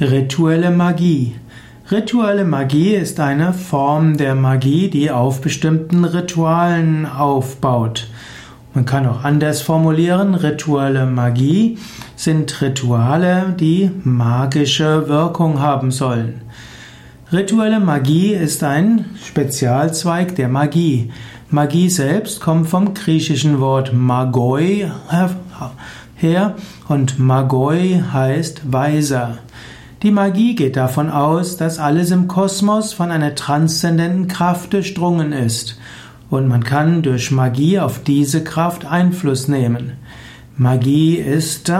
Rituelle Magie. Rituelle Magie ist eine Form der Magie, die auf bestimmten Ritualen aufbaut. Man kann auch anders formulieren, rituelle Magie sind Rituale, die magische Wirkung haben sollen. Rituelle Magie ist ein Spezialzweig der Magie. Magie selbst kommt vom griechischen Wort magoi her und magoi heißt Weiser. Die Magie geht davon aus, dass alles im Kosmos von einer transzendenten Kraft durchdrungen ist und man kann durch Magie auf diese Kraft Einfluss nehmen. Magie ist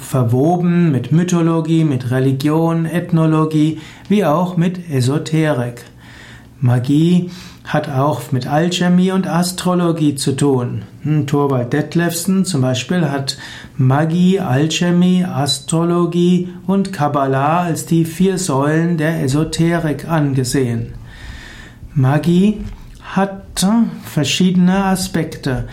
verwoben mit Mythologie, mit Religion, Ethnologie, wie auch mit Esoterik. Magie hat auch mit Alchemie und Astrologie zu tun. Hm, Thorvald Detlefsen zum Beispiel hat Magie, Alchemie, Astrologie und Kabbalah als die vier Säulen der Esoterik angesehen. Magie hat verschiedene Aspekte.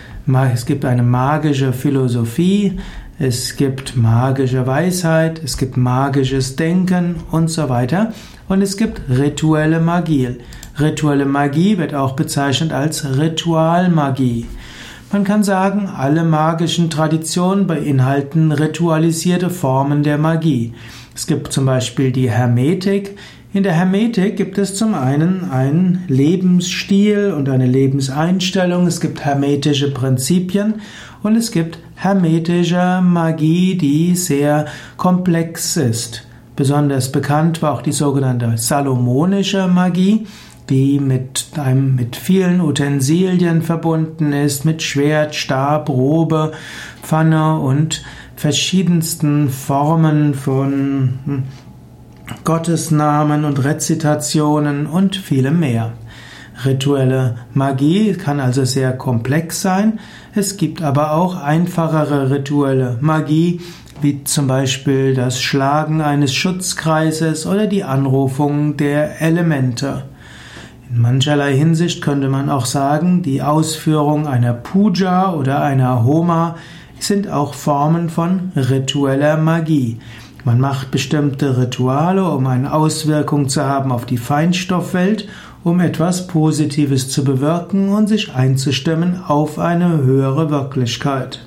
Es gibt eine magische Philosophie, es gibt magische Weisheit, es gibt magisches Denken und so weiter. Und es gibt rituelle Magie. Rituelle Magie wird auch bezeichnet als Ritualmagie. Man kann sagen, alle magischen Traditionen beinhalten ritualisierte Formen der Magie. Es gibt zum Beispiel die Hermetik. In der Hermetik gibt es zum einen einen Lebensstil und eine Lebenseinstellung. Es gibt hermetische Prinzipien und es gibt hermetische Magie, die sehr komplex ist. Besonders bekannt war auch die sogenannte salomonische Magie die mit einem, mit vielen Utensilien verbunden ist, mit Schwert, Stab, Robe, Pfanne und verschiedensten Formen von hm, Gottesnamen und Rezitationen und vielem mehr. Rituelle Magie kann also sehr komplex sein. Es gibt aber auch einfachere rituelle Magie, wie zum Beispiel das Schlagen eines Schutzkreises oder die Anrufung der Elemente. In mancherlei Hinsicht könnte man auch sagen, die Ausführung einer Puja oder einer Homa sind auch Formen von ritueller Magie. Man macht bestimmte Rituale, um eine Auswirkung zu haben auf die Feinstoffwelt, um etwas Positives zu bewirken und sich einzustimmen auf eine höhere Wirklichkeit.